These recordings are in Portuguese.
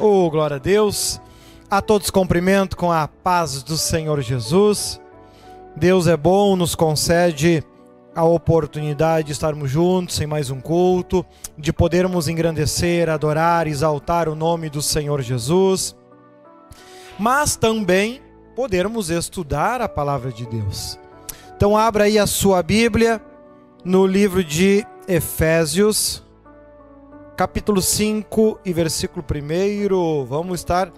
Oh, glória a Deus. A todos cumprimento com a paz do Senhor Jesus. Deus é bom, nos concede a oportunidade de estarmos juntos em mais um culto, de podermos engrandecer, adorar, exaltar o nome do Senhor Jesus, mas também podermos estudar a palavra de Deus. Então abra aí a sua Bíblia no livro de Efésios, capítulo 5 e versículo 1. Vamos estar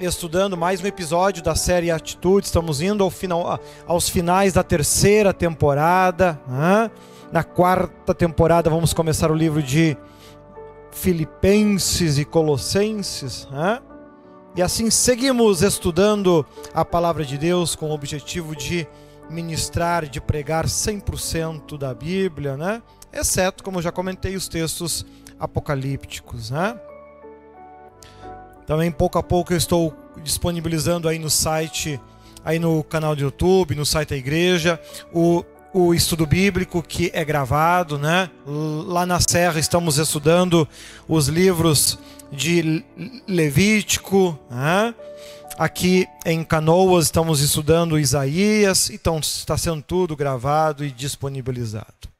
estudando mais um episódio da série Atitude. Estamos indo ao final, aos finais da terceira temporada. Na quarta temporada, vamos começar o livro de Filipenses e Colossenses. E assim seguimos estudando a palavra de Deus com o objetivo de ministrar, de pregar 100% da Bíblia, né? Exceto, como já comentei, os textos apocalípticos, né? Também pouco a pouco eu estou disponibilizando aí no site, aí no canal do YouTube, no site da igreja, o, o estudo bíblico que é gravado, né? Lá na Serra estamos estudando os livros de Levítico, né? Aqui em Canoas estamos estudando Isaías, então está sendo tudo gravado e disponibilizado.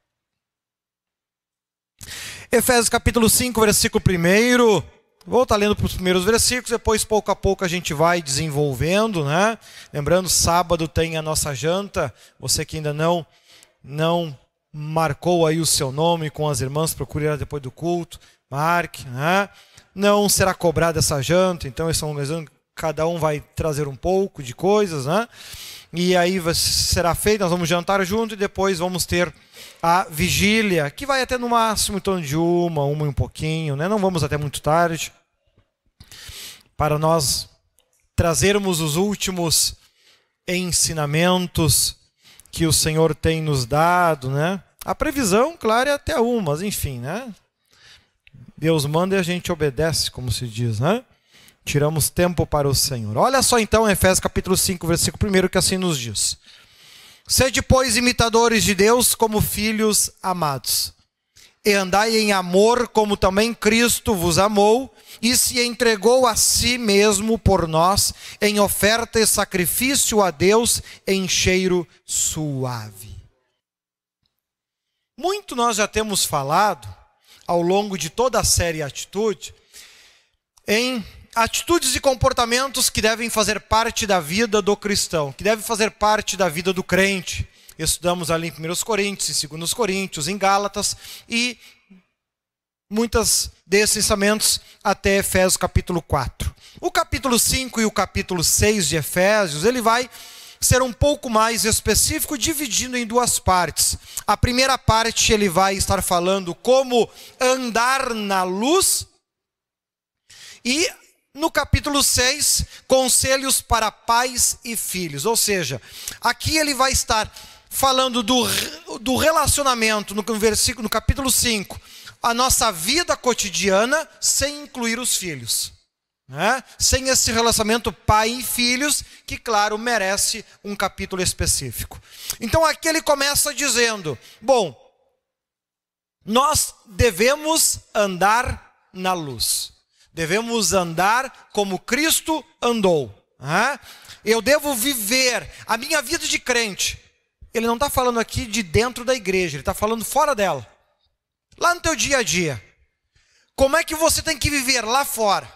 Efésios capítulo 5, versículo 1. Vou estar lendo para os primeiros versículos, depois pouco a pouco a gente vai desenvolvendo, né? Lembrando, sábado tem a nossa janta. Você que ainda não não marcou aí o seu nome com as irmãs, procure depois do culto, marque, né? Não será cobrada essa janta, então esse é um cada um vai trazer um pouco de coisas, né? E aí será feito, nós vamos jantar junto e depois vamos ter a vigília, que vai até no máximo em torno de uma, uma e um pouquinho, né? não vamos até muito tarde, para nós trazermos os últimos ensinamentos que o Senhor tem nos dado, né? A previsão, claro, é até uma, mas enfim, né? Deus manda e a gente obedece, como se diz, né? Tiramos tempo para o Senhor. Olha só então Efésios capítulo 5, versículo 1, que assim nos diz. Sede, pois, imitadores de Deus como filhos amados. E andai em amor, como também Cristo vos amou e se entregou a si mesmo por nós, em oferta e sacrifício a Deus em cheiro suave. Muito nós já temos falado, ao longo de toda a série Atitude, em atitudes e comportamentos que devem fazer parte da vida do cristão, que devem fazer parte da vida do crente. Estudamos ali em 1 Coríntios, em 2 Coríntios, em Gálatas e muitos desses ensinamentos até Efésios capítulo 4. O capítulo 5 e o capítulo 6 de Efésios, ele vai ser um pouco mais específico, dividindo em duas partes. A primeira parte ele vai estar falando como andar na luz e no capítulo 6, conselhos para pais e filhos. Ou seja, aqui ele vai estar falando do, do relacionamento, no, versículo, no capítulo 5, a nossa vida cotidiana, sem incluir os filhos. Né? Sem esse relacionamento pai e filhos, que, claro, merece um capítulo específico. Então aqui ele começa dizendo: bom, nós devemos andar na luz. Devemos andar como Cristo andou. Eu devo viver a minha vida de crente. Ele não está falando aqui de dentro da igreja, ele está falando fora dela. Lá no teu dia a dia. Como é que você tem que viver lá fora?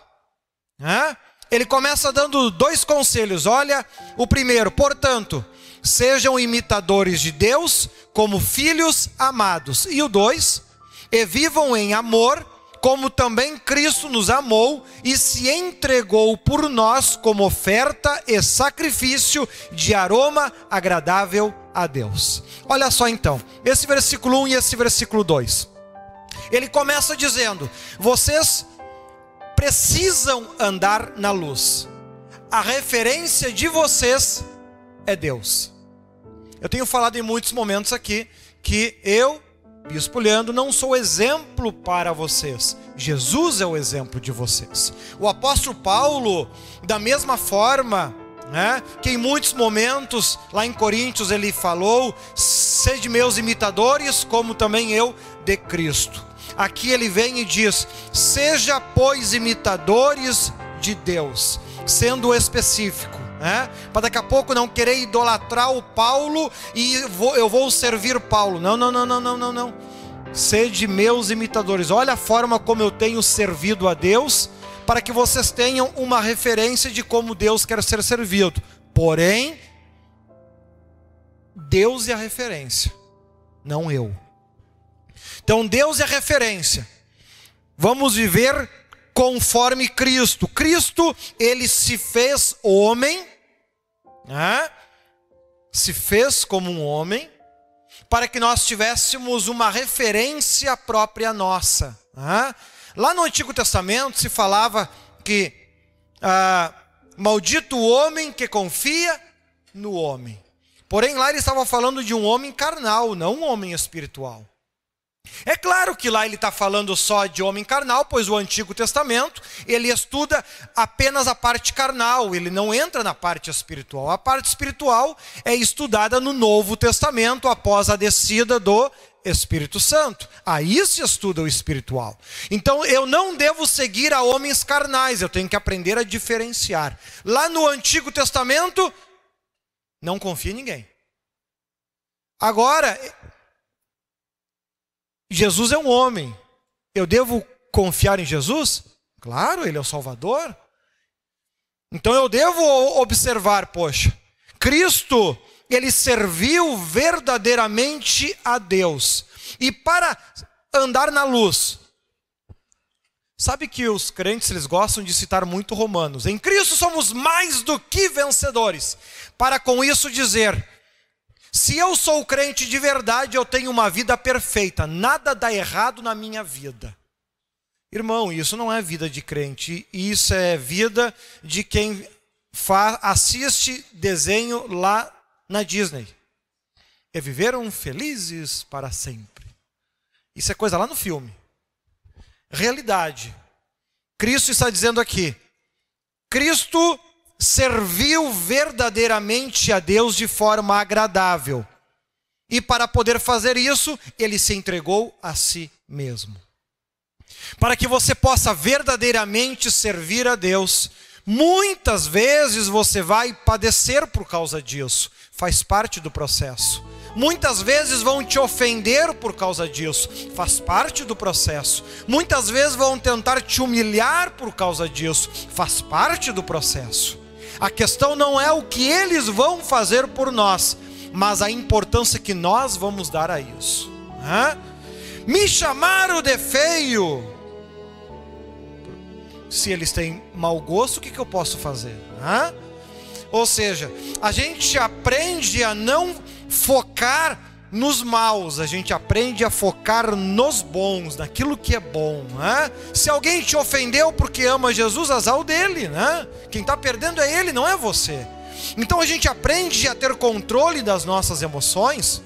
Ele começa dando dois conselhos. Olha, o primeiro, portanto, sejam imitadores de Deus como filhos amados. E o dois, e vivam em amor como também Cristo nos amou e se entregou por nós como oferta e sacrifício de aroma agradável a Deus. Olha só então, esse versículo 1 e esse versículo 2. Ele começa dizendo: Vocês precisam andar na luz. A referência de vocês é Deus. Eu tenho falado em muitos momentos aqui que eu Bispo Leandro, não sou exemplo para vocês. Jesus é o exemplo de vocês. O apóstolo Paulo, da mesma forma, né, que em muitos momentos, lá em Coríntios, ele falou: sede meus imitadores, como também eu de Cristo. aqui ele vem e diz: Seja, pois, imitadores de Deus, sendo específico. Né? Para daqui a pouco não querer idolatrar o Paulo e vou, eu vou servir Paulo. Não, não, não, não, não, não, não. Sede meus imitadores. Olha a forma como eu tenho servido a Deus, para que vocês tenham uma referência de como Deus quer ser servido. Porém, Deus é a referência, não eu. Então Deus é a referência. Vamos viver conforme Cristo. Cristo, ele se fez homem, né? se fez como um homem, para que nós tivéssemos uma referência própria nossa. Né? Lá no Antigo Testamento se falava que ah, maldito o homem que confia no homem. Porém, lá ele estava falando de um homem carnal, não um homem espiritual. É claro que lá ele está falando só de homem carnal, pois o Antigo Testamento ele estuda apenas a parte carnal, ele não entra na parte espiritual. A parte espiritual é estudada no Novo Testamento após a descida do Espírito Santo. Aí se estuda o espiritual. Então eu não devo seguir a homens carnais, eu tenho que aprender a diferenciar. Lá no Antigo Testamento, não confia em ninguém. Agora, Jesus é um homem. Eu devo confiar em Jesus? Claro, ele é o Salvador. Então eu devo observar, poxa, Cristo, ele serviu verdadeiramente a Deus. E para andar na luz, sabe que os crentes eles gostam de citar muito Romanos. Em Cristo somos mais do que vencedores. Para com isso dizer, se eu sou crente de verdade, eu tenho uma vida perfeita, nada dá errado na minha vida. Irmão, isso não é vida de crente, isso é vida de quem assiste desenho lá na Disney. E viveram felizes para sempre. Isso é coisa lá no filme. Realidade. Cristo está dizendo aqui: Cristo serviu verdadeiramente a Deus de forma agradável. E para poder fazer isso, ele se entregou a si mesmo. Para que você possa verdadeiramente servir a Deus, muitas vezes você vai padecer por causa disso, faz parte do processo. Muitas vezes vão te ofender por causa disso, faz parte do processo. Muitas vezes vão tentar te humilhar por causa disso, faz parte do processo. A questão não é o que eles vão fazer por nós, mas a importância que nós vamos dar a isso. Hã? Me chamaram de feio. Se eles têm mau gosto, o que, que eu posso fazer? Hã? Ou seja, a gente aprende a não focar nos maus, a gente aprende a focar nos bons, naquilo que é bom. Né? Se alguém te ofendeu porque ama Jesus, azar dele. Né? Quem está perdendo é ele, não é você. Então a gente aprende a ter controle das nossas emoções,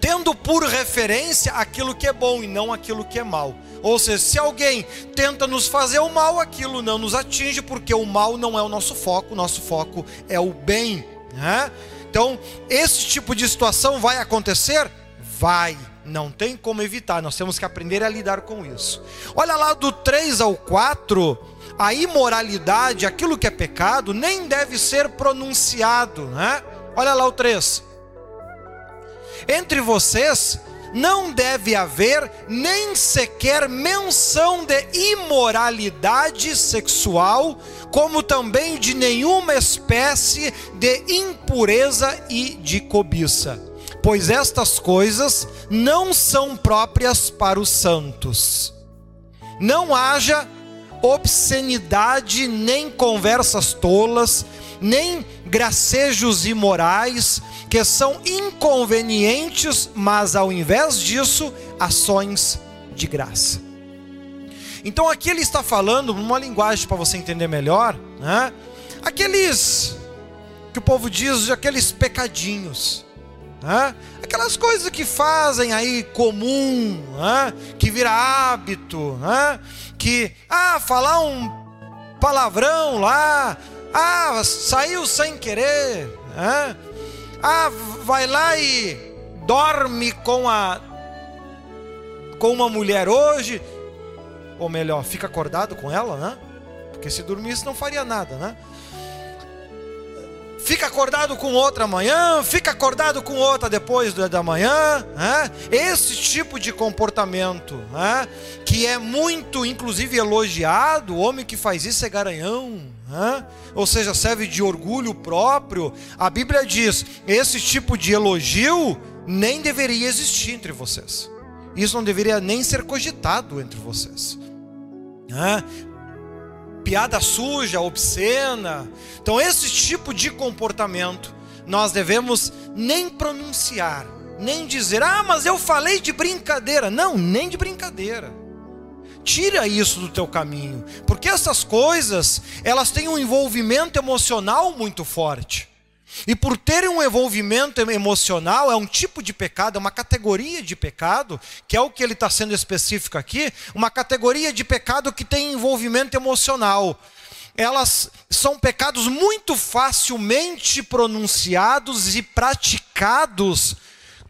tendo por referência aquilo que é bom e não aquilo que é mal. Ou seja, se alguém tenta nos fazer o mal, aquilo não nos atinge, porque o mal não é o nosso foco, o nosso foco é o bem. Né? Então, esse tipo de situação vai acontecer? Vai. Não tem como evitar, nós temos que aprender a lidar com isso. Olha lá do 3 ao 4, a imoralidade, aquilo que é pecado, nem deve ser pronunciado, né? Olha lá o 3. Entre vocês não deve haver nem sequer menção de imoralidade sexual, como também de nenhuma espécie de impureza e de cobiça, pois estas coisas não são próprias para os santos. Não haja obscenidade, nem conversas tolas, nem gracejos imorais, que são inconvenientes, mas ao invés disso, ações de graça. Então aqui ele está falando numa linguagem para você entender melhor, né? Aqueles que o povo diz, aqueles pecadinhos, né? Aquelas coisas que fazem aí comum, né? Que vira hábito, né? Que ah, falar um palavrão lá, ah, saiu sem querer, né? Ah, vai lá e dorme com a com uma mulher hoje, ou melhor, fica acordado com ela, né? Porque se dormisse não faria nada, né? fica acordado com outra amanhã, fica acordado com outra depois da manhã. Né? Esse tipo de comportamento, né? que é muito, inclusive, elogiado, o homem que faz isso é garanhão. Né? Ou seja, serve de orgulho próprio. A Bíblia diz: esse tipo de elogio nem deveria existir entre vocês. Isso não deveria nem ser cogitado entre vocês. Né? piada suja, obscena. Então, esse tipo de comportamento nós devemos nem pronunciar, nem dizer, ah, mas eu falei de brincadeira. Não, nem de brincadeira. Tira isso do teu caminho, porque essas coisas, elas têm um envolvimento emocional muito forte. E por ter um envolvimento emocional, é um tipo de pecado, é uma categoria de pecado, que é o que ele está sendo específico aqui, uma categoria de pecado que tem envolvimento emocional. Elas são pecados muito facilmente pronunciados e praticados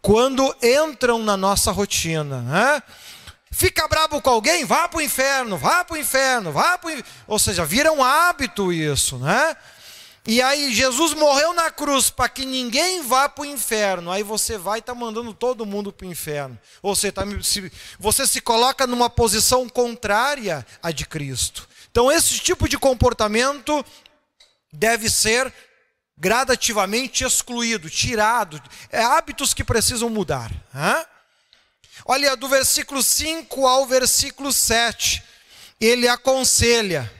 quando entram na nossa rotina. Né? Fica bravo com alguém, vá para o inferno, vá para o inferno, vá para o Ou seja, vira um hábito isso, né? E aí Jesus morreu na cruz para que ninguém vá para o inferno. Aí você vai e está mandando todo mundo para o inferno. Ou você, tá, você se coloca numa posição contrária à de Cristo. Então esse tipo de comportamento deve ser gradativamente excluído, tirado. É hábitos que precisam mudar. Hã? Olha, do versículo 5 ao versículo 7, ele aconselha.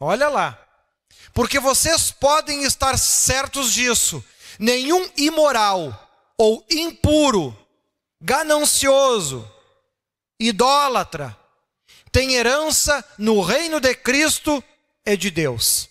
Olha lá. Porque vocês podem estar certos disso: nenhum imoral ou impuro, ganancioso, idólatra, tem herança no reino de Cristo e de Deus.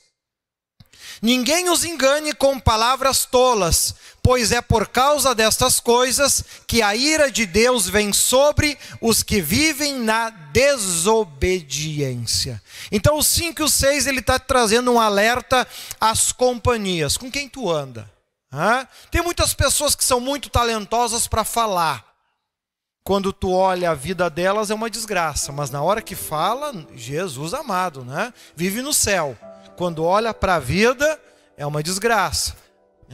Ninguém os engane com palavras tolas, pois é por causa destas coisas que a ira de Deus vem sobre os que vivem na desobediência. Então, o 5 e o 6 ele está trazendo um alerta às companhias. Com quem tu anda? Hã? Tem muitas pessoas que são muito talentosas para falar. Quando tu olha a vida delas é uma desgraça, mas na hora que fala, Jesus amado, né? Vive no céu. Quando olha para a vida, é uma desgraça.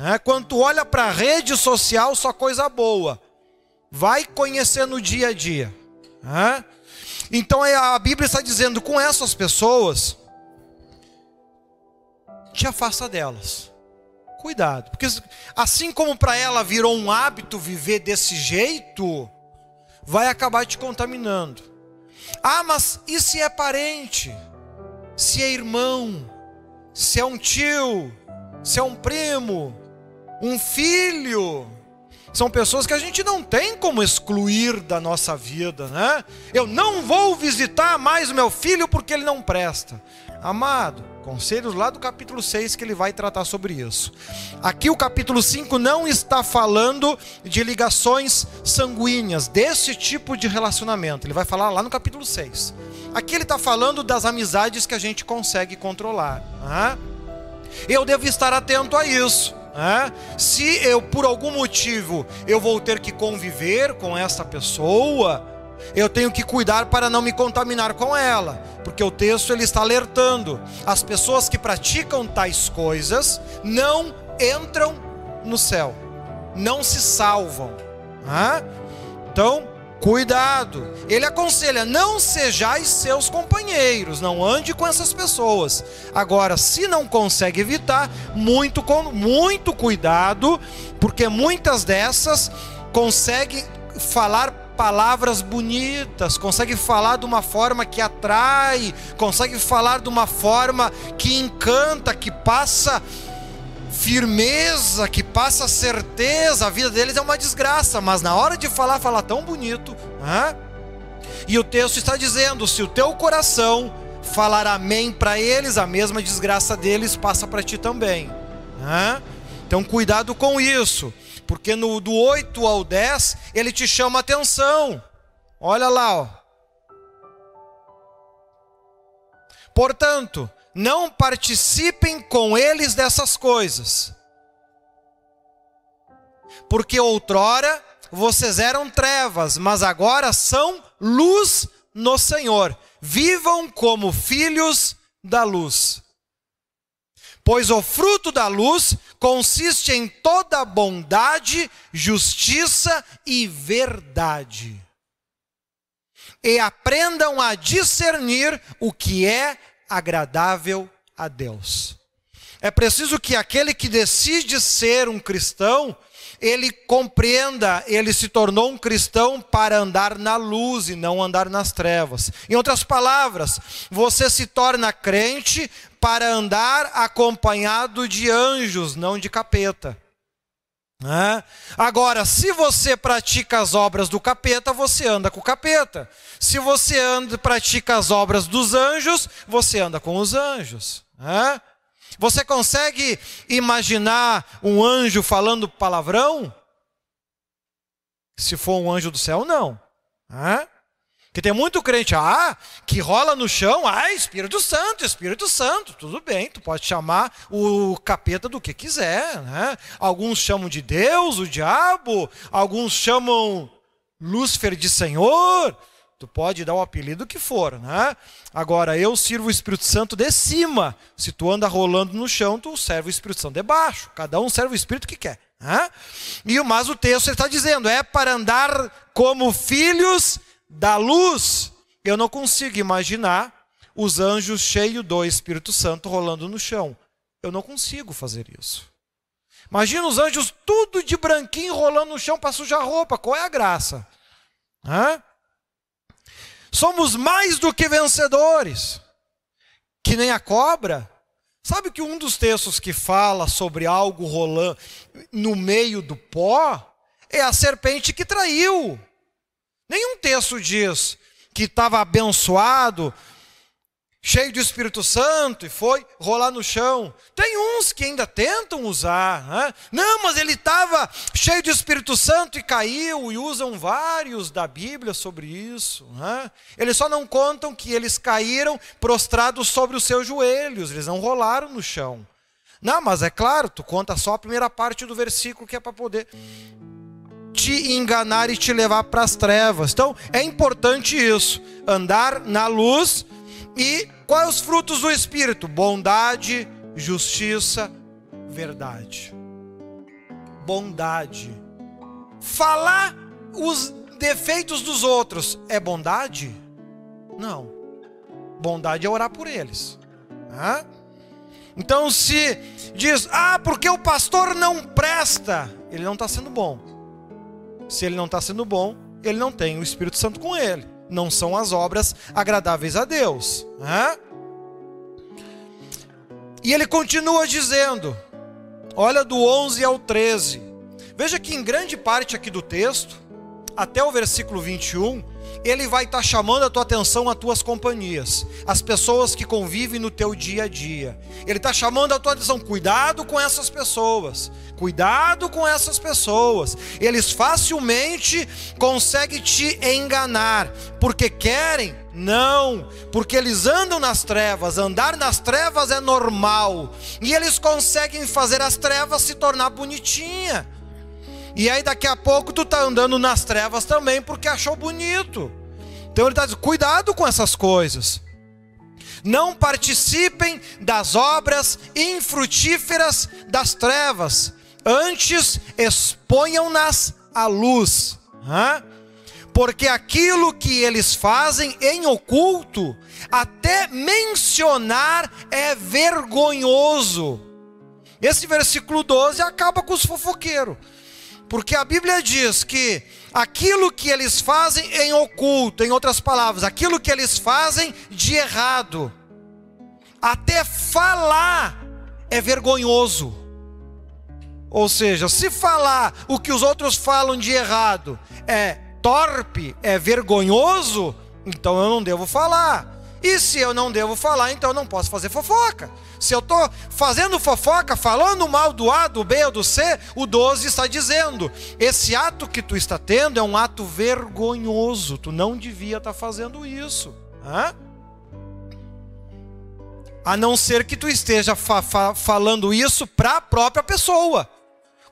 É, quando tu olha para a rede social, só coisa boa. Vai conhecer no dia a dia. É? Então é, a Bíblia está dizendo com essas pessoas, te afasta delas. Cuidado, porque assim como para ela virou um hábito viver desse jeito, vai acabar te contaminando. Ah, mas e se é parente? Se é irmão? Se é um tio? Se é um primo? Um filho. São pessoas que a gente não tem como excluir da nossa vida, né? Eu não vou visitar mais o meu filho porque ele não presta. Amado, conselhos lá do capítulo 6 que ele vai tratar sobre isso. Aqui o capítulo 5 não está falando de ligações sanguíneas, desse tipo de relacionamento. Ele vai falar lá no capítulo 6. Aqui ele está falando das amizades que a gente consegue controlar. Né? Eu devo estar atento a isso. Se eu por algum motivo eu vou ter que conviver com essa pessoa, eu tenho que cuidar para não me contaminar com ela, porque o texto ele está alertando. As pessoas que praticam tais coisas não entram no céu, não se salvam. Então Cuidado. Ele aconselha: não sejais seus companheiros, não ande com essas pessoas. Agora, se não consegue evitar, muito, muito cuidado, porque muitas dessas conseguem falar palavras bonitas, consegue falar de uma forma que atrai, consegue falar de uma forma que encanta, que passa firmeza, que passa certeza, a vida deles é uma desgraça, mas na hora de falar, fala tão bonito. E o texto está dizendo: se o teu coração falar amém para eles, a mesma desgraça deles passa para ti também. Então, cuidado com isso, porque no do 8 ao 10 ele te chama atenção. Olha lá, ó. Portanto, não participem com eles dessas coisas. Porque outrora vocês eram trevas, mas agora são luz no Senhor. Vivam como filhos da luz. Pois o fruto da luz consiste em toda bondade, justiça e verdade. E aprendam a discernir o que é agradável a Deus. É preciso que aquele que decide ser um cristão, ele compreenda, ele se tornou um cristão para andar na luz e não andar nas trevas. Em outras palavras, você se torna crente para andar acompanhado de anjos, não de capeta. É? Agora, se você pratica as obras do capeta, você anda com o capeta. Se você anda pratica as obras dos anjos, você anda com os anjos. É? Você consegue imaginar um anjo falando palavrão? Se for um anjo do céu, não. É? Que tem muito crente, ah, que rola no chão, ah, Espírito Santo, Espírito Santo, tudo bem, tu pode chamar o capeta do que quiser, né? Alguns chamam de Deus, o diabo, alguns chamam Lúcifer de Senhor, tu pode dar o apelido que for, né? Agora, eu sirvo o Espírito Santo de cima, se tu anda rolando no chão, tu serve o Espírito Santo de baixo, cada um serve o Espírito que quer. Né? E mas o texto está dizendo, é para andar como filhos da luz, eu não consigo imaginar os anjos cheios do Espírito Santo rolando no chão. Eu não consigo fazer isso. Imagina os anjos tudo de branquinho rolando no chão para sujar roupa. Qual é a graça? Hã? Somos mais do que vencedores. Que nem a cobra. Sabe que um dos textos que fala sobre algo rolando no meio do pó é a serpente que traiu. Nenhum texto diz que estava abençoado, cheio do Espírito Santo e foi rolar no chão. Tem uns que ainda tentam usar. Né? Não, mas ele estava cheio do Espírito Santo e caiu, e usam vários da Bíblia sobre isso. Né? Eles só não contam que eles caíram prostrados sobre os seus joelhos, eles não rolaram no chão. Não, mas é claro, tu conta só a primeira parte do versículo que é para poder te enganar e te levar para as trevas. Então, é importante isso, andar na luz e quais os frutos do espírito? Bondade, justiça, verdade. Bondade. Falar os defeitos dos outros é bondade? Não. Bondade é orar por eles. Então, se diz, ah, porque o pastor não presta, ele não está sendo bom. Se ele não está sendo bom, ele não tem o Espírito Santo com ele. Não são as obras agradáveis a Deus. Né? E ele continua dizendo, olha do 11 ao 13. Veja que em grande parte aqui do texto, até o versículo 21, ele vai estar tá chamando a tua atenção às tuas companhias, as pessoas que convivem no teu dia a dia. Ele está chamando a tua atenção, cuidado com essas pessoas, cuidado com essas pessoas. Eles facilmente conseguem te enganar, porque querem não, porque eles andam nas trevas, andar nas trevas é normal, e eles conseguem fazer as trevas se tornar bonitinha. E aí daqui a pouco tu tá andando nas trevas também porque achou bonito. Então ele está dizendo: cuidado com essas coisas. Não participem das obras infrutíferas das trevas, antes exponham-nas à luz. Porque aquilo que eles fazem em oculto, até mencionar é vergonhoso. Esse versículo 12 acaba com os fofoqueiros. Porque a Bíblia diz que aquilo que eles fazem em oculto, em outras palavras, aquilo que eles fazem de errado, até falar é vergonhoso. Ou seja, se falar o que os outros falam de errado é torpe, é vergonhoso, então eu não devo falar. E se eu não devo falar, então eu não posso fazer fofoca. Se eu estou fazendo fofoca, falando mal do A, do B ou do C, o 12 está dizendo: esse ato que tu está tendo é um ato vergonhoso. Tu não devia estar fazendo isso. Hã? A não ser que tu esteja fa fa falando isso para a própria pessoa,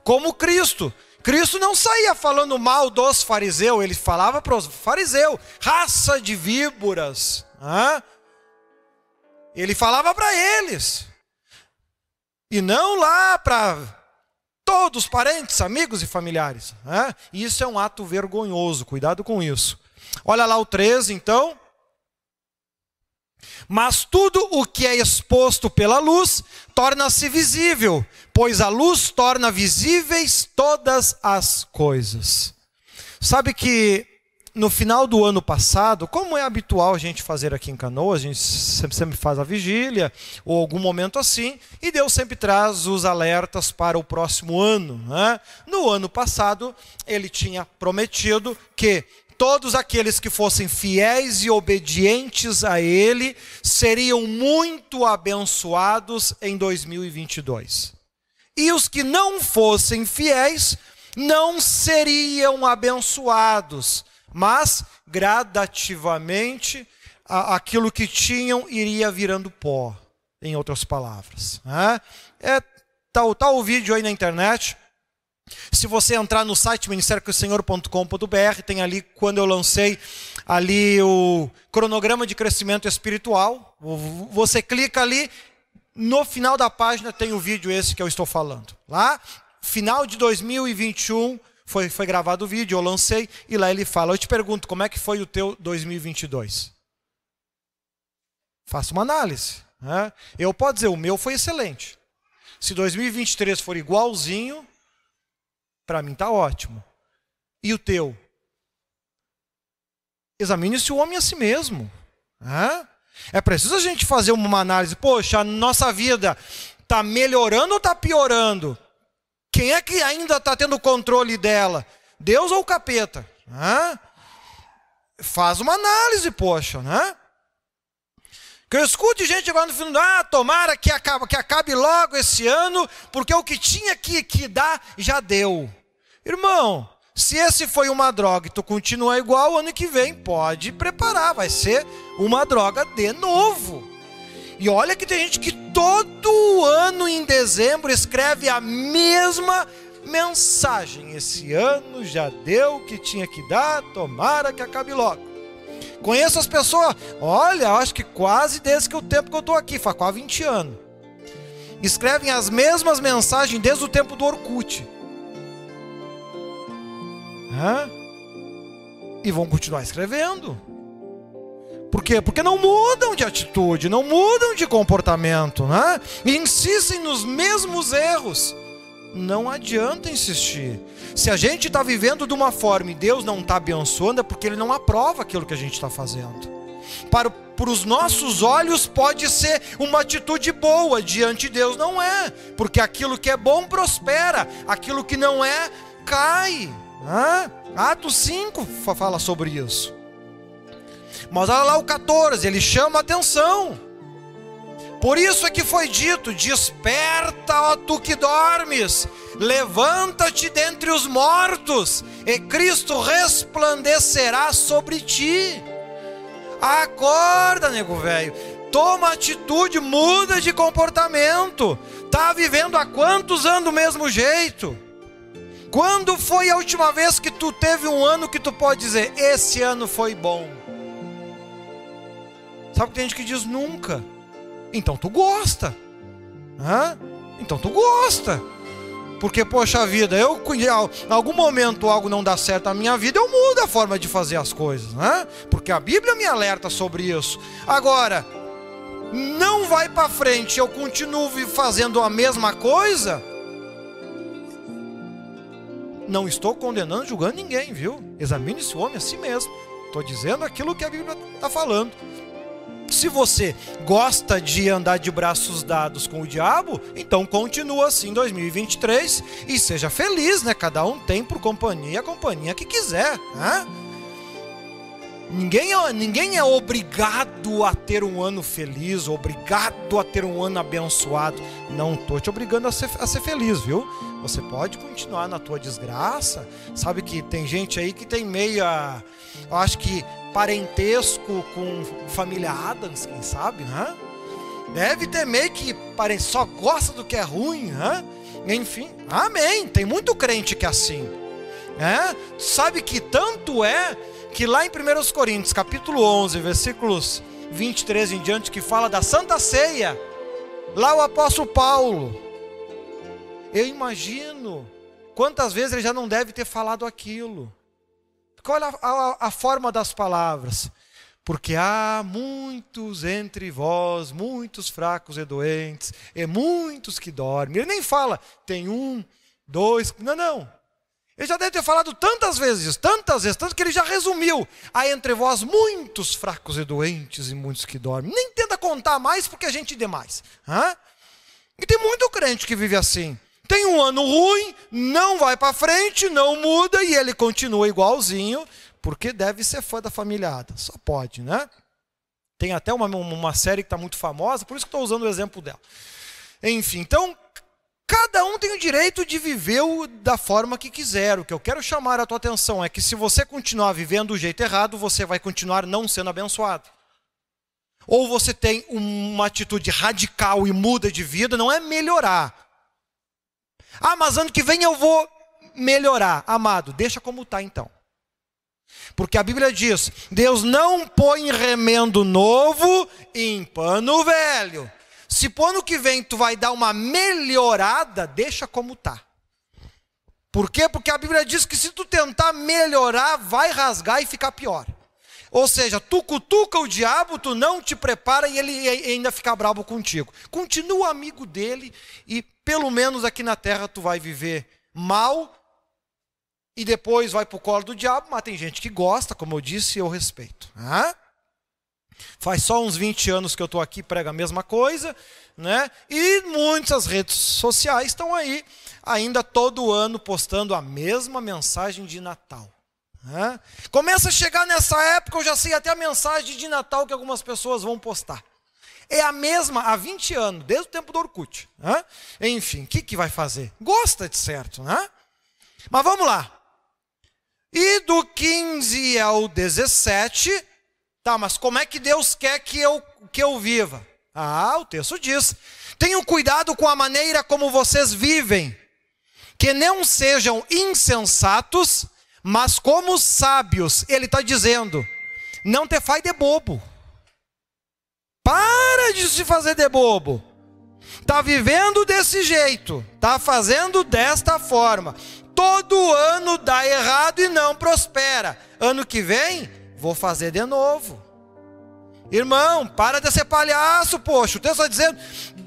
como Cristo, Cristo não saía falando mal dos fariseus, ele falava para os fariseus, raça de víboras. Ele falava para eles. E não lá para todos parentes, amigos e familiares. Isso é um ato vergonhoso, cuidado com isso. Olha lá o 13, então. Mas tudo o que é exposto pela luz torna-se visível, pois a luz torna visíveis todas as coisas. Sabe que no final do ano passado, como é habitual a gente fazer aqui em Canoas, a gente sempre, sempre faz a vigília, ou algum momento assim, e Deus sempre traz os alertas para o próximo ano. Né? No ano passado, ele tinha prometido que todos aqueles que fossem fiéis e obedientes a Ele seriam muito abençoados em 2022. E os que não fossem fiéis não seriam abençoados, mas gradativamente aquilo que tinham iria virando pó, em outras palavras. Né? É, tá, tá o vídeo aí na internet. Se você entrar no site ministériosenhor.com.br, tem ali quando eu lancei ali o cronograma de crescimento espiritual. Você clica ali, no final da página tem o vídeo esse que eu estou falando. Lá, final de 2021, foi, foi gravado o vídeo, eu lancei, e lá ele fala: Eu te pergunto, como é que foi o teu 2022? Faça uma análise. Né? Eu posso dizer, o meu foi excelente. Se 2023 for igualzinho, para mim está ótimo. E o teu? Examine-se o homem a si mesmo. É preciso a gente fazer uma análise. Poxa, a nossa vida está melhorando ou está piorando? Quem é que ainda está tendo controle dela? Deus ou o capeta? Faz uma análise, poxa, né? Que eu escute gente agora no final, ah, tomara que acabe, que acabe logo esse ano, porque o que tinha que, que dar já deu. Irmão, se esse foi uma droga e tu continua igual, ano que vem pode preparar, vai ser uma droga de novo. E olha que tem gente que todo ano em dezembro escreve a mesma mensagem. Esse ano já deu o que tinha que dar, tomara que acabe logo. Conheço as pessoas, olha, acho que quase desde que o tempo que eu estou aqui, faz quase 20 anos. Escrevem as mesmas mensagens desde o tempo do Orkut. Hã? E vão continuar escrevendo. Por quê? Porque não mudam de atitude, não mudam de comportamento, né? E insistem nos mesmos erros. Não adianta insistir. Se a gente está vivendo de uma forma e Deus não está abençoando, é porque Ele não aprova aquilo que a gente está fazendo. Para, para os nossos olhos pode ser uma atitude boa, diante de Deus não é. Porque aquilo que é bom prospera, aquilo que não é, cai. Hã? Atos 5 fala sobre isso. Mas olha lá o 14, ele chama a atenção. Por isso é que foi dito: Desperta, ó tu que dormes, levanta-te dentre os mortos, e Cristo resplandecerá sobre ti. Acorda, nego velho. Toma atitude, muda de comportamento. Tá vivendo há quantos anos do mesmo jeito? Quando foi a última vez que tu teve um ano que tu pode dizer, esse ano foi bom? Sabe que tem gente que diz nunca. Então tu gosta. Hã? Então tu gosta. Porque, poxa vida, eu em algum momento algo não dá certo na minha vida, eu mudo a forma de fazer as coisas, né? Porque a Bíblia me alerta sobre isso. Agora, não vai para frente, eu continuo fazendo a mesma coisa, não estou condenando, julgando ninguém, viu? Examine esse homem a si mesmo. Estou dizendo aquilo que a Bíblia está falando. Se você gosta de andar de braços dados com o diabo, então continua assim em 2023 e seja feliz, né? Cada um tem por companhia a companhia que quiser, né? Ninguém é, ninguém é obrigado a ter um ano feliz, obrigado a ter um ano abençoado. Não estou te obrigando a ser, a ser feliz, viu? Você pode continuar na tua desgraça. Sabe que tem gente aí que tem meia, eu acho que parentesco com família Adams, quem sabe, né? Deve ter meio que só gosta do que é ruim, né? Enfim, amém. Tem muito crente que é assim. É? Sabe que tanto é que lá em 1 Coríntios, capítulo 11, versículos 23 em diante, que fala da Santa Ceia, lá o apóstolo Paulo, eu imagino quantas vezes ele já não deve ter falado aquilo. Olha a, a, a forma das palavras. Porque há muitos entre vós, muitos fracos e doentes, e muitos que dormem. Ele nem fala, tem um, dois, não, não. Ele já deve ter falado tantas vezes, tantas vezes, tanto que ele já resumiu. Há entre vós muitos fracos e doentes e muitos que dormem. Nem tenta contar mais porque a gente demais. Hã? E tem muito crente que vive assim. Tem um ano ruim, não vai para frente, não muda e ele continua igualzinho, porque deve ser fã da familiada. Só pode, né? Tem até uma, uma série que está muito famosa, por isso que estou usando o exemplo dela. Enfim, então Cada um tem o direito de viver da forma que quiser. O que eu quero chamar a tua atenção é que se você continuar vivendo do jeito errado, você vai continuar não sendo abençoado. Ou você tem uma atitude radical e muda de vida, não é melhorar. Ah, mas ano que vem eu vou melhorar. Amado, deixa como está então. Porque a Bíblia diz: Deus não põe remendo novo em pano velho. Se pro ano que vem tu vai dar uma melhorada, deixa como tá. Por quê? Porque a Bíblia diz que se tu tentar melhorar, vai rasgar e ficar pior. Ou seja, tu cutuca o diabo, tu não te prepara e ele ainda fica bravo contigo. Continua amigo dele e pelo menos aqui na terra tu vai viver mal e depois vai para o colo do diabo, mas tem gente que gosta, como eu disse, e eu respeito. Ah? Faz só uns 20 anos que eu estou aqui, prega a mesma coisa, né? E muitas redes sociais estão aí, ainda todo ano postando a mesma mensagem de Natal. Né? Começa a chegar nessa época, eu já sei até a mensagem de Natal que algumas pessoas vão postar. É a mesma há 20 anos, desde o tempo do Orkut. Né? Enfim, o que, que vai fazer? Gosta de certo, né? Mas vamos lá. E do 15 ao 17, Tá, mas como é que Deus quer que eu, que eu viva? Ah, o texto diz: tenham cuidado com a maneira como vocês vivem, que não sejam insensatos, mas como sábios. Ele está dizendo: não te faz de bobo. Para de se fazer de bobo. Tá vivendo desse jeito, tá fazendo desta forma. Todo ano dá errado e não prospera. Ano que vem vou fazer de novo. Irmão, para de ser palhaço, poxa. O texto está dizendo: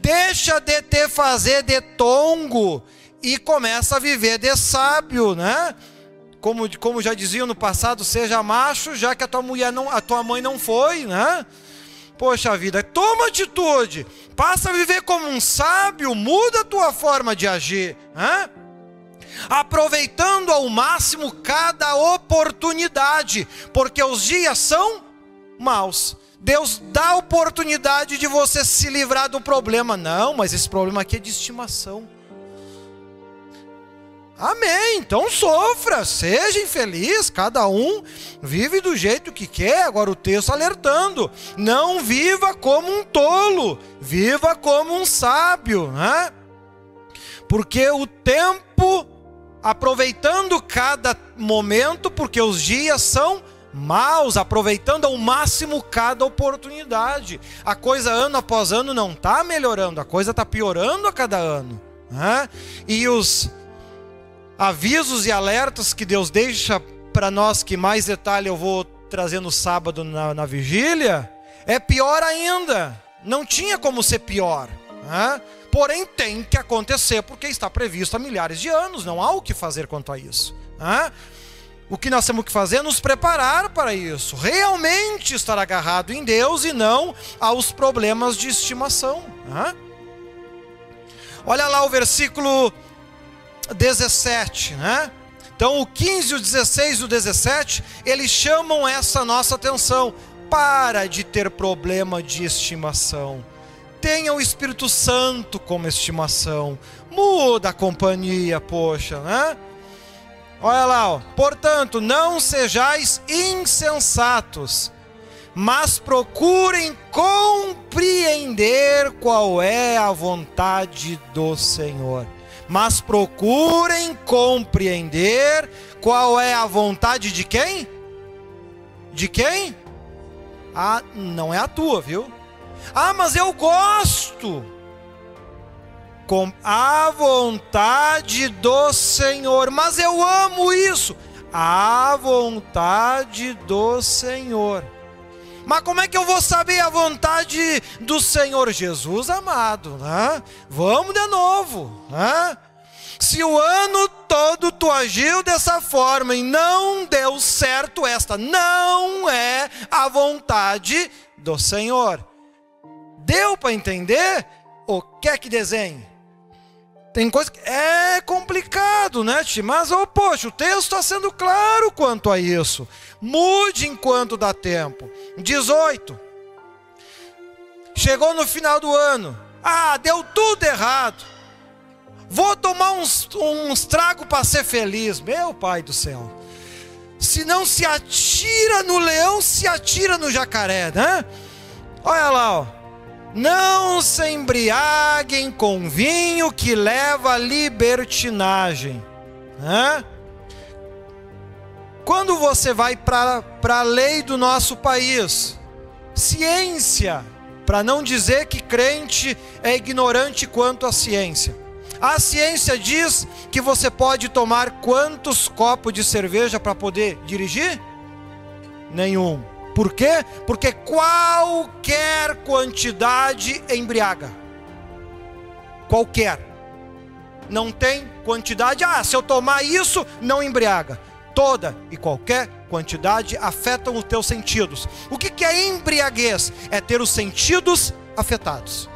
deixa de te fazer de tongo e começa a viver de sábio, né? Como, como já diziam no passado, seja macho, já que a tua mulher não, a tua mãe não foi, né? Poxa vida, toma atitude, passa a viver como um sábio, muda a tua forma de agir, né? aproveitando ao máximo cada oportunidade, porque os dias são maus. Deus dá oportunidade de você se livrar do problema. Não, mas esse problema aqui é de estimação. Amém. Então sofra, seja infeliz, cada um vive do jeito que quer. Agora o texto alertando: não viva como um tolo, viva como um sábio, né? Porque o tempo aproveitando cada momento, porque os dias são maus, aproveitando ao máximo cada oportunidade. A coisa ano após ano não está melhorando, a coisa está piorando a cada ano. Né? E os avisos e alertas que Deus deixa para nós, que mais detalhe eu vou trazer no sábado na, na vigília, é pior ainda. Não tinha como ser pior. Né? Porém, tem que acontecer porque está previsto há milhares de anos, não há o que fazer quanto a isso. Né? O que nós temos que fazer é nos preparar para isso, realmente estar agarrado em Deus e não aos problemas de estimação. Né? Olha lá o versículo 17, né? Então, o 15, o 16 e o 17, eles chamam essa nossa atenção. Para de ter problema de estimação tenha o Espírito Santo como estimação. Muda a companhia, poxa, né? Olha lá, ó. portanto, não sejais insensatos, mas procurem compreender qual é a vontade do Senhor. Mas procurem compreender qual é a vontade de quem? De quem? Ah, não é a tua, viu? Ah, mas eu gosto. Com a vontade do Senhor, mas eu amo isso. A vontade do Senhor. Mas como é que eu vou saber a vontade do Senhor Jesus amado? Né? Vamos de novo. Né? Se o ano todo tu agiu dessa forma e não deu certo, esta não é a vontade do Senhor. Deu para entender? O que é que desenhe? Tem coisa que é complicado, né, Ti? Mas, oh, poxa, o texto está sendo claro quanto a isso. Mude enquanto dá tempo. 18. Chegou no final do ano. Ah, deu tudo errado. Vou tomar uns, uns tragos para ser feliz. Meu pai do céu. Se não se atira no leão, se atira no jacaré, né? Olha lá, ó. Não se embriaguem com vinho que leva à libertinagem. Né? Quando você vai para a lei do nosso país, ciência, para não dizer que crente é ignorante quanto à ciência. A ciência diz que você pode tomar quantos copos de cerveja para poder dirigir? Nenhum. Por quê? Porque qualquer quantidade embriaga. Qualquer. Não tem quantidade, ah, se eu tomar isso, não embriaga. Toda e qualquer quantidade afetam os teus sentidos. O que é embriaguez? É ter os sentidos afetados.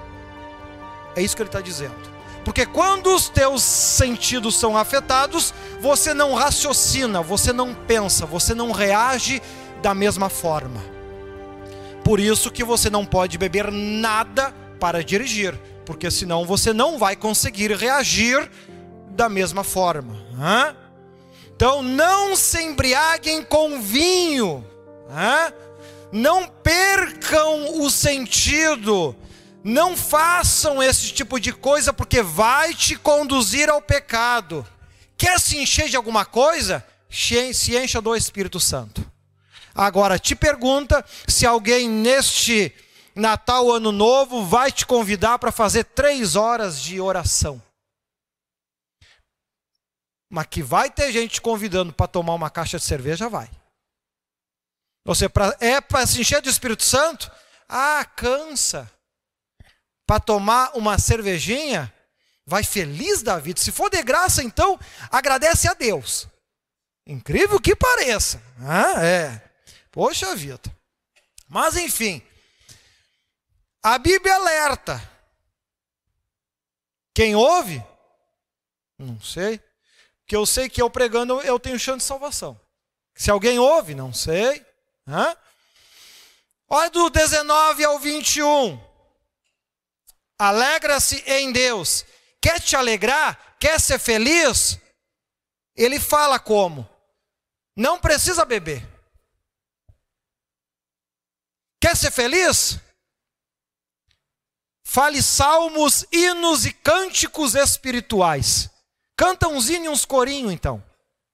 É isso que ele está dizendo. Porque quando os teus sentidos são afetados, você não raciocina, você não pensa, você não reage da mesma forma. Por isso que você não pode beber nada para dirigir, porque senão você não vai conseguir reagir da mesma forma. Hã? Então não se embriaguem com vinho, hã? não percam o sentido, não façam esse tipo de coisa porque vai te conduzir ao pecado. Quer se encher de alguma coisa? Se encha do Espírito Santo. Agora, te pergunta se alguém neste Natal, Ano Novo, vai te convidar para fazer três horas de oração. Mas que vai ter gente te convidando para tomar uma caixa de cerveja, vai. Você pra, é para se encher do Espírito Santo? Ah, cansa. Para tomar uma cervejinha, vai feliz da vida. Se for de graça, então, agradece a Deus. Incrível que pareça. Ah, é. Poxa vida. Mas enfim, a Bíblia alerta. Quem ouve? Não sei. Porque eu sei que eu pregando eu tenho chance de salvação. Se alguém ouve, não sei. Hã? Olha do 19 ao 21. Alegra-se em Deus. Quer te alegrar? Quer ser feliz? Ele fala como? Não precisa beber. Quer ser feliz? Fale salmos, hinos e cânticos espirituais. Canta uns hinos e uns corinhos, então.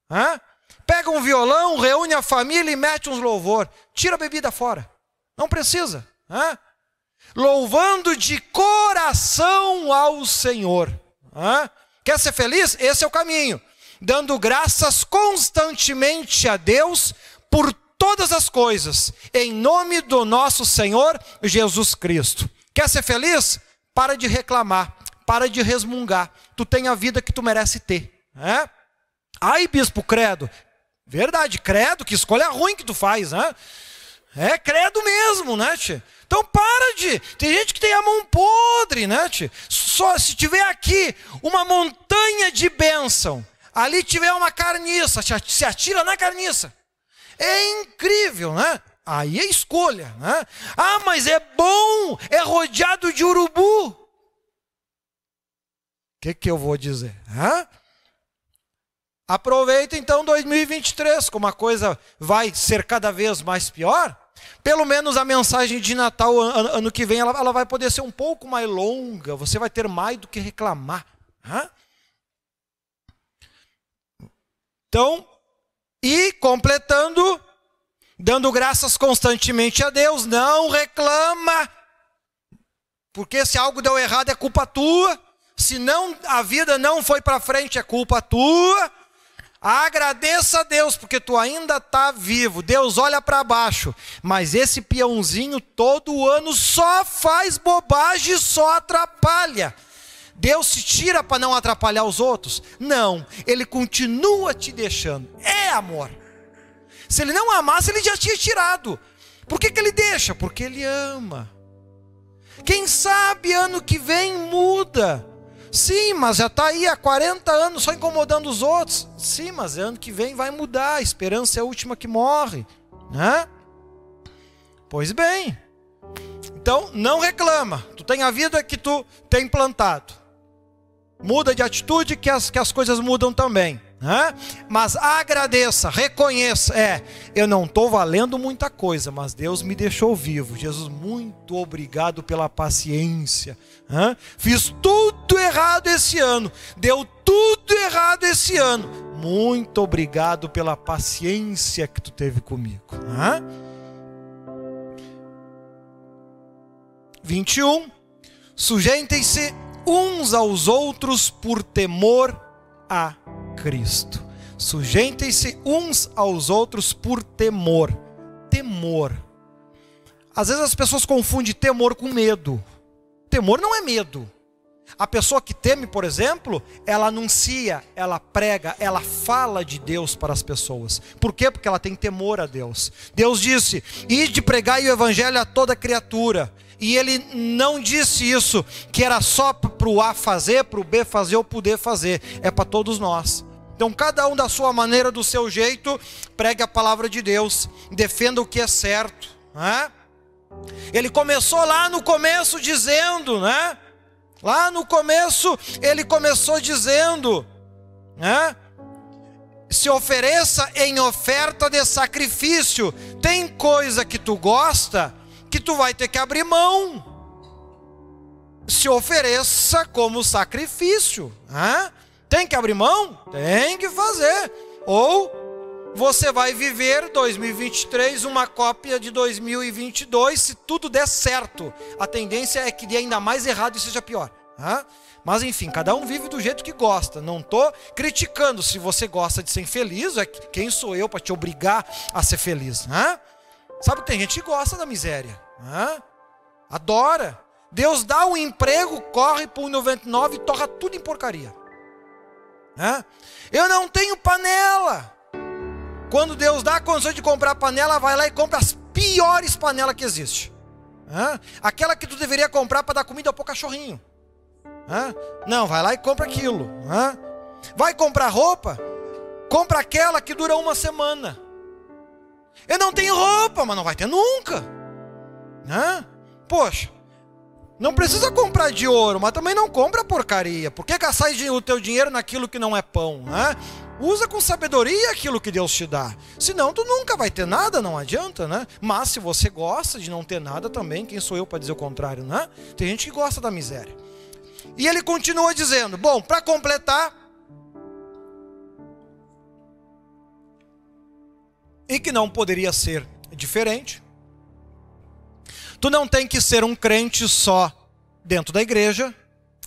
Hã? Pega um violão, reúne a família e mete uns louvor. Tira a bebida fora. Não precisa. Hã? Louvando de coração ao Senhor. Hã? Quer ser feliz? Esse é o caminho. Dando graças constantemente a Deus por todas as coisas, em nome do nosso Senhor Jesus Cristo. Quer ser feliz? Para de reclamar, para de resmungar. Tu tem a vida que tu merece ter. É? Ai, bispo, credo. Verdade, credo, que escolha ruim que tu faz, né? É credo mesmo, né, tia? Então para de. Tem gente que tem a mão podre, né, tia? Só se tiver aqui uma montanha de bênção, ali tiver uma carniça, se atira na carniça. É incrível, né? Aí é escolha, né? Ah, mas é bom, é rodeado de urubu. O que, que eu vou dizer? Hã? Aproveita então 2023, como a coisa vai ser cada vez mais pior. Pelo menos a mensagem de Natal ano que vem ela, ela vai poder ser um pouco mais longa. Você vai ter mais do que reclamar. Hã? Então, e completando, dando graças constantemente a Deus, não reclama, porque se algo deu errado é culpa tua, se não a vida não foi para frente é culpa tua. Agradeça a Deus porque tu ainda está vivo. Deus olha para baixo, mas esse peãozinho todo ano só faz bobagem, só atrapalha. Deus se tira para não atrapalhar os outros? Não, ele continua te deixando. É amor. Se ele não amasse, ele já tinha tirado. Por que, que ele deixa? Porque ele ama. Quem sabe ano que vem muda. Sim, mas já está aí há 40 anos só incomodando os outros. Sim, mas ano que vem vai mudar. A esperança é a última que morre. Né? Pois bem. Então, não reclama. Tu tem a vida que tu tem plantado. Muda de atitude que as, que as coisas mudam também. Né? Mas agradeça, reconheça. É, eu não estou valendo muita coisa, mas Deus me deixou vivo. Jesus, muito obrigado pela paciência. Né? Fiz tudo errado esse ano, deu tudo errado esse ano. Muito obrigado pela paciência que tu teve comigo. Né? 21. Sujeitem-se uns aos outros por temor a Cristo. Sujeitem-se uns aos outros por temor. Temor. Às vezes as pessoas confundem temor com medo. Temor não é medo. A pessoa que teme, por exemplo, ela anuncia, ela prega, ela fala de Deus para as pessoas. Por quê? Porque ela tem temor a Deus. Deus disse: "Ide pregar o evangelho a toda criatura". E ele não disse isso que era só para o A fazer, para o B fazer ou poder fazer. É para todos nós. Então, cada um da sua maneira, do seu jeito, pregue a palavra de Deus, defenda o que é certo. Né? Ele começou lá no começo dizendo, né? Lá no começo, ele começou dizendo, né? Se ofereça em oferta de sacrifício. Tem coisa que tu gosta que tu vai ter que abrir mão. Se ofereça como sacrifício. Tem que abrir mão? Tem que fazer. Ou você vai viver 2023 uma cópia de 2022 se tudo der certo. A tendência é que dê ainda mais errado e seja pior. Mas enfim, cada um vive do jeito que gosta. Não estou criticando. Se você gosta de ser infeliz, é quem sou eu para te obrigar a ser feliz? Né? Sabe, tem gente que gosta da miséria. Né? Adora. Deus dá um emprego, corre o 99 e torra tudo em porcaria. Né? Eu não tenho panela. Quando Deus dá a condição de comprar panela, vai lá e compra as piores panelas que existe. Né? Aquela que tu deveria comprar para dar comida ao cachorrinho. Né? Não, vai lá e compra aquilo. Né? Vai comprar roupa? Compra aquela que dura uma semana. Eu não tenho roupa, mas não vai ter nunca. Né? Poxa, não precisa comprar de ouro, mas também não compra porcaria. Por que gastar o teu dinheiro naquilo que não é pão? Usa com sabedoria aquilo que Deus te dá. Senão tu nunca vai ter nada, não adianta, né? Mas se você gosta de não ter nada também, quem sou eu para dizer o contrário, né? Tem gente que gosta da miséria. E ele continua dizendo: Bom, para completar, e que não poderia ser diferente, Tu não tem que ser um crente só dentro da igreja,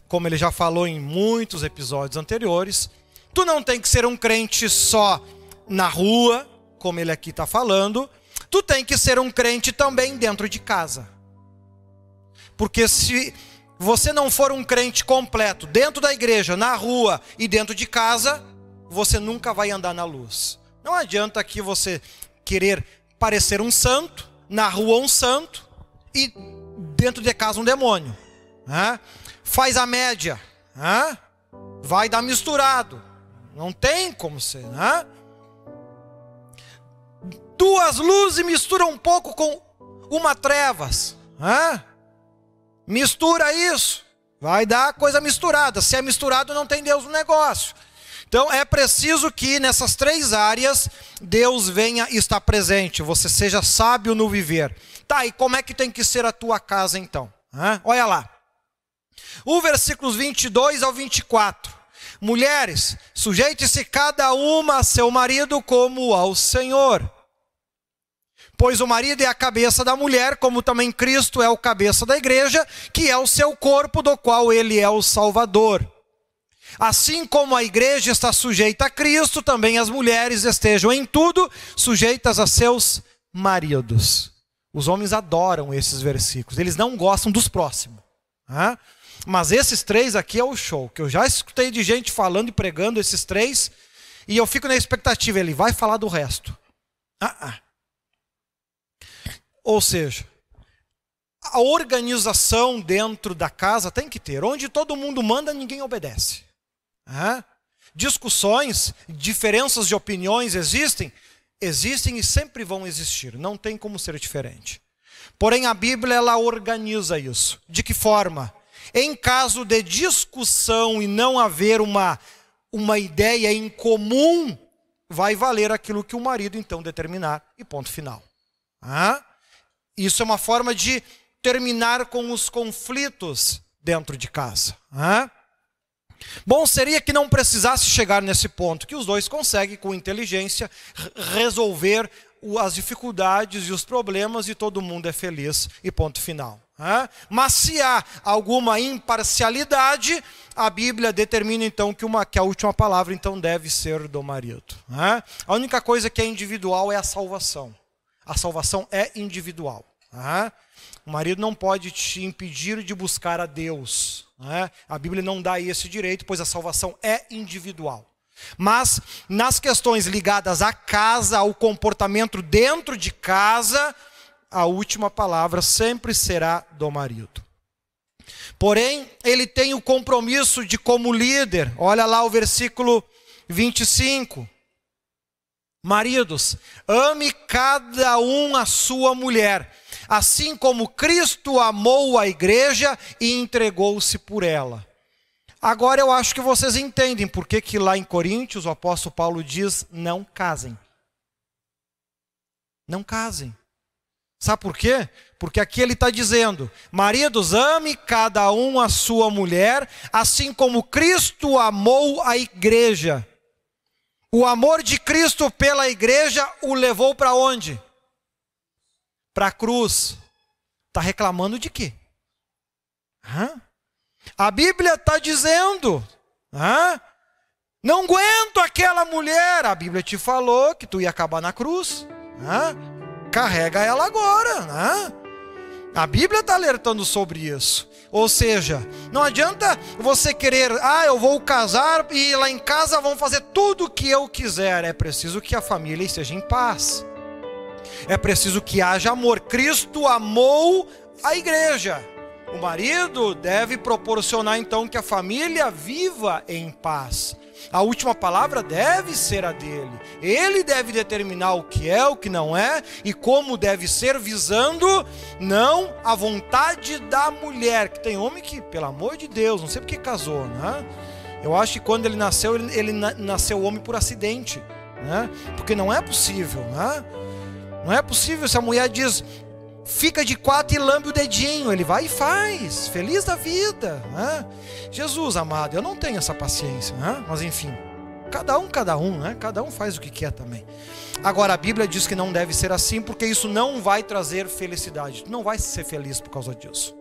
como ele já falou em muitos episódios anteriores. Tu não tem que ser um crente só na rua, como ele aqui está falando. Tu tem que ser um crente também dentro de casa. Porque se você não for um crente completo dentro da igreja, na rua e dentro de casa, você nunca vai andar na luz. Não adianta aqui você querer parecer um santo, na rua um santo, e dentro de casa um demônio. Né? Faz a média, né? vai dar misturado. Não tem como ser. Né? Duas luzes misturam um pouco com uma trevas. Né? Mistura isso, vai dar coisa misturada. Se é misturado, não tem Deus no negócio. Então é preciso que nessas três áreas Deus venha estar presente, você seja sábio no viver. Tá, e como é que tem que ser a tua casa então? Hã? Olha lá. O versículos 22 ao 24. Mulheres, sujeite-se cada uma a seu marido como ao Senhor. Pois o marido é a cabeça da mulher, como também Cristo é o cabeça da igreja, que é o seu corpo, do qual ele é o Salvador. Assim como a igreja está sujeita a Cristo, também as mulheres estejam em tudo sujeitas a seus maridos. Os homens adoram esses versículos, eles não gostam dos próximos. Né? Mas esses três aqui é o show, que eu já escutei de gente falando e pregando esses três, e eu fico na expectativa, ele vai falar do resto. Ah, ah. Ou seja, a organização dentro da casa tem que ter. Onde todo mundo manda, ninguém obedece. Ah? Discussões, diferenças de opiniões existem? Existem e sempre vão existir. Não tem como ser diferente. Porém, a Bíblia ela organiza isso. De que forma? Em caso de discussão e não haver uma, uma ideia em comum, vai valer aquilo que o marido então determinar e ponto final. Ah? Isso é uma forma de terminar com os conflitos dentro de casa. Ah? Bom seria que não precisasse chegar nesse ponto, que os dois conseguem, com inteligência, resolver as dificuldades e os problemas e todo mundo é feliz e ponto final. Mas se há alguma imparcialidade, a Bíblia determina então que, uma, que a última palavra então deve ser do marido. A única coisa que é individual é a salvação. A salvação é individual. O marido não pode te impedir de buscar a Deus. A Bíblia não dá esse direito, pois a salvação é individual. Mas nas questões ligadas à casa, ao comportamento dentro de casa, a última palavra sempre será do marido. Porém, ele tem o compromisso de, como líder, olha lá o versículo 25. Maridos, ame cada um a sua mulher, assim como Cristo amou a igreja e entregou-se por ela. Agora eu acho que vocês entendem por que, que lá em Coríntios o apóstolo Paulo diz: não casem. Não casem. Sabe por quê? Porque aqui ele está dizendo: maridos, ame cada um a sua mulher, assim como Cristo amou a igreja. O amor de Cristo pela igreja o levou para onde? Para a cruz. Está reclamando de quê? Hã? A Bíblia está dizendo: hã? não aguento aquela mulher. A Bíblia te falou que tu ia acabar na cruz. Hã? carrega ela agora, né? A Bíblia está alertando sobre isso. Ou seja, não adianta você querer, ah, eu vou casar e lá em casa vão fazer tudo o que eu quiser. É preciso que a família esteja em paz. É preciso que haja amor. Cristo amou a igreja. O marido deve proporcionar então que a família viva em paz. A última palavra deve ser a dele. Ele deve determinar o que é, o que não é e como deve ser, visando não a vontade da mulher. Que tem homem que, pelo amor de Deus, não sei porque casou, né? Eu acho que quando ele nasceu, ele, ele nasceu homem por acidente, né? Porque não é possível, né? Não é possível se a mulher diz, fica de quatro e lambe o dedinho. Ele vai e faz, feliz da vida. Né? Jesus amado, eu não tenho essa paciência, né? mas enfim, cada um, cada um, né? cada um faz o que quer também. Agora a Bíblia diz que não deve ser assim, porque isso não vai trazer felicidade. Tu não vai ser feliz por causa disso.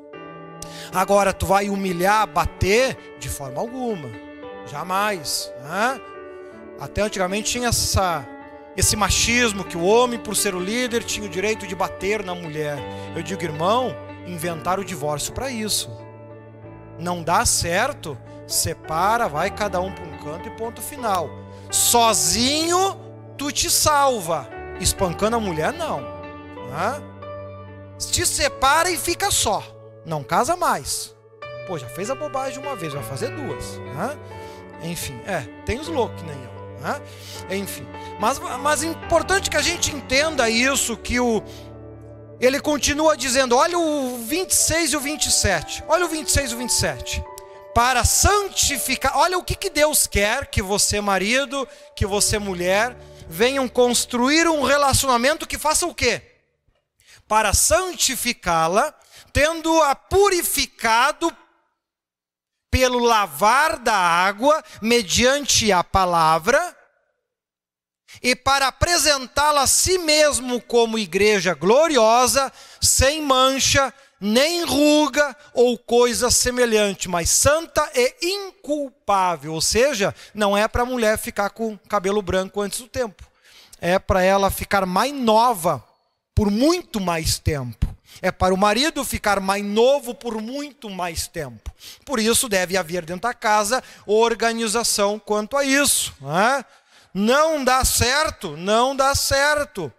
Agora tu vai humilhar, bater de forma alguma, jamais. Né? Até antigamente tinha essa esse machismo que o homem, por ser o líder, tinha o direito de bater na mulher. Eu digo, irmão, inventaram o divórcio para isso. Não dá certo, separa, vai cada um para um canto e ponto final. Sozinho tu te salva, espancando a mulher não. Né? Te separa e fica só, não casa mais. Pô, já fez a bobagem uma vez, vai fazer duas. Né? Enfim, é, tem os loucos nem eu. Né? Enfim, mas, mas é importante que a gente entenda isso, que o, ele continua dizendo, olha o 26 e o 27, olha o 26 e o 27, para santificar, olha o que, que Deus quer que você marido, que você mulher, venham construir um relacionamento que faça o quê? Para santificá-la, tendo-a purificado pelo lavar da água, mediante a palavra, e para apresentá-la a si mesmo como igreja gloriosa, sem mancha, nem ruga ou coisa semelhante, mas santa e inculpável. Ou seja, não é para a mulher ficar com cabelo branco antes do tempo. É para ela ficar mais nova por muito mais tempo. É para o marido ficar mais novo por muito mais tempo. Por isso deve haver dentro da casa organização quanto a isso. Não, é? Não dá certo, não dá certo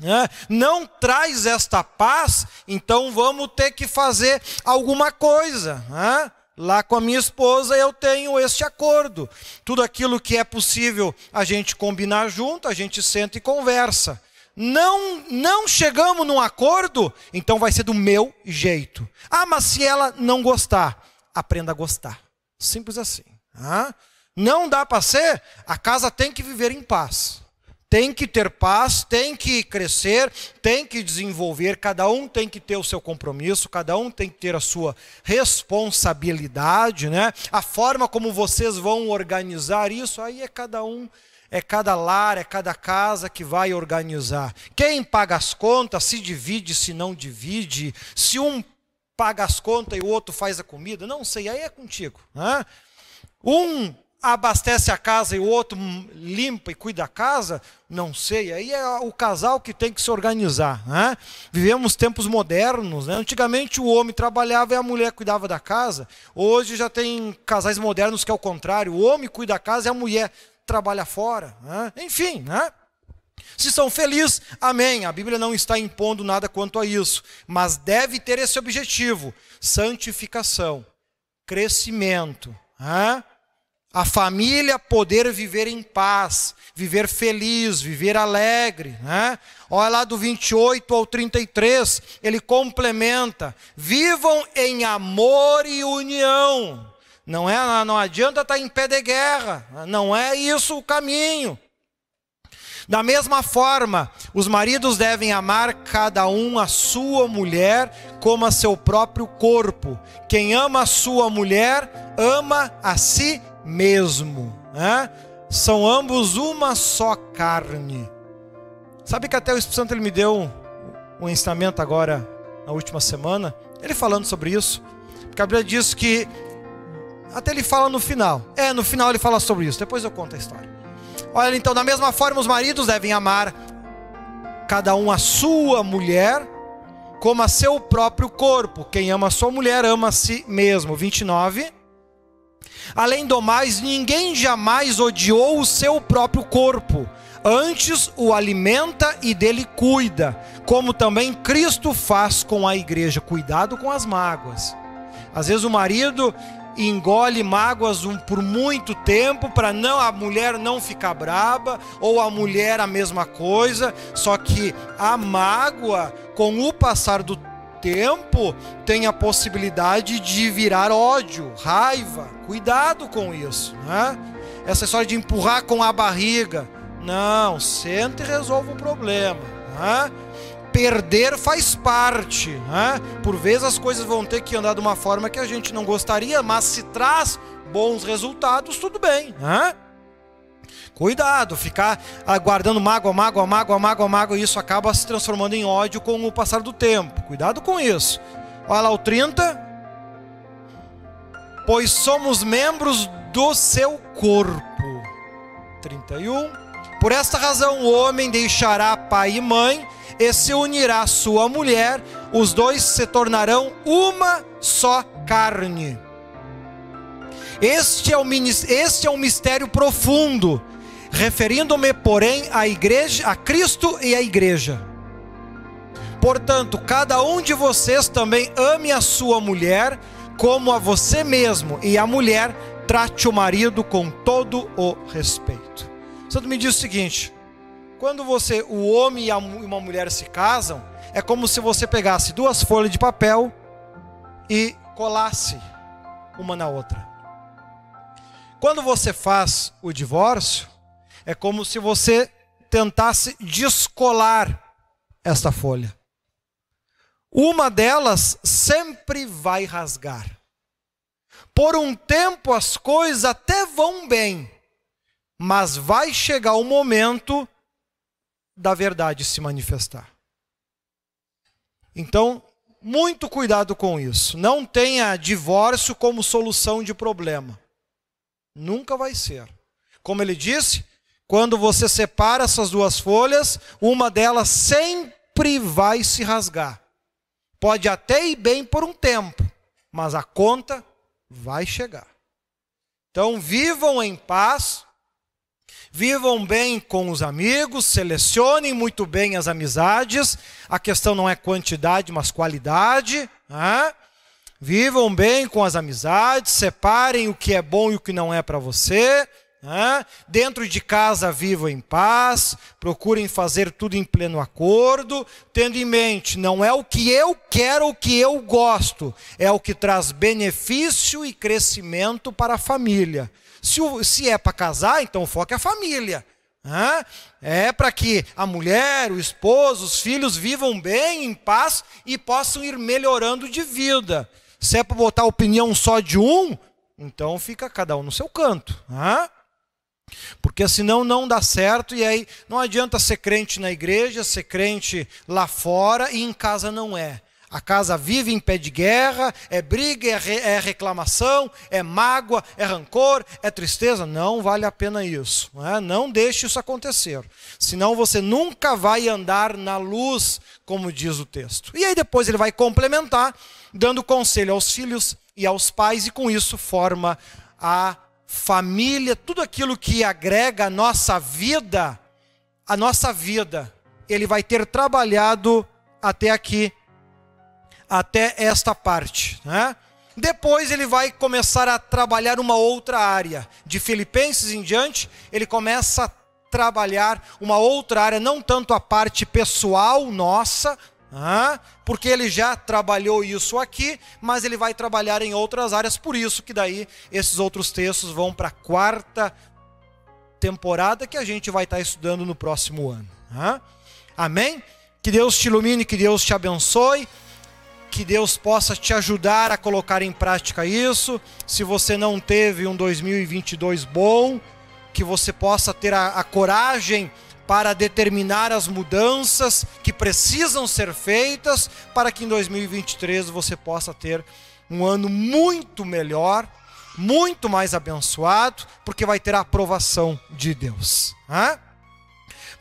né? não traz esta paz, então vamos ter que fazer alguma coisa. Né? Lá com a minha esposa eu tenho este acordo. Tudo aquilo que é possível a gente combinar junto, a gente senta e conversa. Não, não chegamos num acordo, então vai ser do meu jeito. Ah, mas se ela não gostar, aprenda a gostar. Simples assim. Né? Não dá para ser, a casa tem que viver em paz tem que ter paz, tem que crescer, tem que desenvolver, cada um tem que ter o seu compromisso, cada um tem que ter a sua responsabilidade, né? A forma como vocês vão organizar isso, aí é cada um, é cada lar, é cada casa que vai organizar. Quem paga as contas, se divide, se não divide, se um paga as contas e o outro faz a comida, não sei, aí é contigo, né? Um abastece a casa e o outro limpa e cuida da casa, não sei. Aí é o casal que tem que se organizar. Né? Vivemos tempos modernos. Né? Antigamente o homem trabalhava e a mulher cuidava da casa. Hoje já tem casais modernos que é o contrário. O homem cuida da casa e a mulher trabalha fora. Né? Enfim, né? Se são felizes, amém. A Bíblia não está impondo nada quanto a isso, mas deve ter esse objetivo: santificação, crescimento. Né? A família poder viver em paz, viver feliz, viver alegre. Né? Olha lá do 28 ao 33, ele complementa: vivam em amor e união. Não, é, não adianta estar em pé de guerra, não é isso o caminho. Da mesma forma, os maridos devem amar cada um a sua mulher como a seu próprio corpo. Quem ama a sua mulher, ama a si mesmo. Né? São ambos uma só carne. Sabe que até o Espírito Santo ele me deu um ensinamento agora, na última semana, ele falando sobre isso. Porque a Bíblia diz que, até ele fala no final. É, no final ele fala sobre isso, depois eu conto a história. Olha, então, da mesma forma, os maridos devem amar cada um a sua mulher como a seu próprio corpo. Quem ama a sua mulher ama a si mesmo. 29. Além do mais, ninguém jamais odiou o seu próprio corpo, antes o alimenta e dele cuida, como também Cristo faz com a igreja. Cuidado com as mágoas. Às vezes o marido engole mágoas por muito tempo para não a mulher não ficar braba ou a mulher a mesma coisa, só que a mágoa com o passar do tempo tem a possibilidade de virar ódio, raiva. Cuidado com isso, né? Essa história de empurrar com a barriga. Não, senta e resolva o problema. Né? Perder faz parte. Né? Por vezes as coisas vão ter que andar de uma forma que a gente não gostaria, mas se traz bons resultados, tudo bem. Né? Cuidado, ficar aguardando mágoa, mágoa, mágoa, mágoa, mágoa, isso acaba se transformando em ódio com o passar do tempo. Cuidado com isso. Olha lá o 30. Pois somos membros do seu corpo. 31. Por esta razão o homem deixará pai e mãe e se unirá à sua mulher, os dois se tornarão uma só carne. Este é, o, este é um mistério profundo referindo-me, porém, à igreja, a Cristo e à igreja. Portanto, cada um de vocês também ame a sua mulher como a você mesmo, e a mulher trate o marido com todo o respeito. Santo me diz o seguinte: quando você, o homem e uma mulher se casam, é como se você pegasse duas folhas de papel e colasse uma na outra. Quando você faz o divórcio, é como se você tentasse descolar esta folha. Uma delas sempre vai rasgar. Por um tempo as coisas até vão bem, mas vai chegar o momento da verdade se manifestar. Então, muito cuidado com isso. Não tenha divórcio como solução de problema. Nunca vai ser. Como ele disse, quando você separa essas duas folhas, uma delas sempre vai se rasgar. Pode até ir bem por um tempo, mas a conta vai chegar. Então, vivam em paz, vivam bem com os amigos, selecionem muito bem as amizades. A questão não é quantidade, mas qualidade. Né? Vivam bem com as amizades, separem o que é bom e o que não é para você. Né? Dentro de casa vivam em paz, procurem fazer tudo em pleno acordo, tendo em mente, não é o que eu quero o que eu gosto, é o que traz benefício e crescimento para a família. Se, se é para casar, então o foco é a família. É para que a mulher, o esposo, os filhos vivam bem, em paz e possam ir melhorando de vida. Se é para botar a opinião só de um, então fica cada um no seu canto. Porque senão não dá certo e aí não adianta ser crente na igreja, ser crente lá fora e em casa não é. A casa vive em pé de guerra, é briga, é, re, é reclamação, é mágoa, é rancor, é tristeza. Não vale a pena isso. Não, é? não deixe isso acontecer. Senão você nunca vai andar na luz, como diz o texto. E aí depois ele vai complementar, dando conselho aos filhos e aos pais, e com isso forma a família, tudo aquilo que agrega a nossa vida, a nossa vida, ele vai ter trabalhado até aqui, até esta parte. Né? Depois ele vai começar a trabalhar uma outra área. De Filipenses em diante, ele começa a trabalhar uma outra área, não tanto a parte pessoal nossa, porque ele já trabalhou isso aqui, mas ele vai trabalhar em outras áreas, por isso que daí esses outros textos vão para a quarta temporada que a gente vai estar estudando no próximo ano. Amém? Que Deus te ilumine, que Deus te abençoe, que Deus possa te ajudar a colocar em prática isso. Se você não teve um 2022 bom, que você possa ter a, a coragem para determinar as mudanças que precisam ser feitas para que em 2023 você possa ter um ano muito melhor, muito mais abençoado, porque vai ter a aprovação de Deus.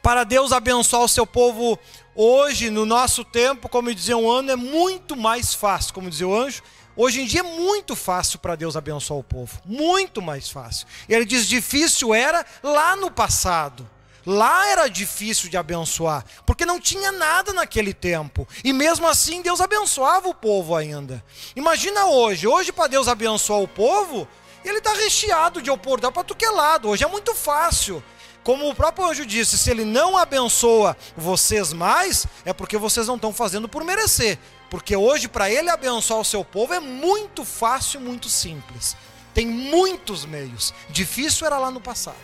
Para Deus abençoar o seu povo hoje, no nosso tempo, como dizia um ano, é muito mais fácil, como dizia o anjo. Hoje em dia é muito fácil para Deus abençoar o povo, muito mais fácil. Ele diz: difícil era lá no passado. Lá era difícil de abençoar, porque não tinha nada naquele tempo. E mesmo assim Deus abençoava o povo ainda. Imagina hoje, hoje para Deus abençoar o povo, ele está recheado de oportunidade para tu que é lado. Hoje é muito fácil. Como o próprio anjo disse, se ele não abençoa vocês mais, é porque vocês não estão fazendo por merecer. Porque hoje, para ele abençoar o seu povo, é muito fácil, muito simples. Tem muitos meios. Difícil era lá no passado.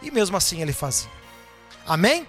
E mesmo assim ele fazia. Amém?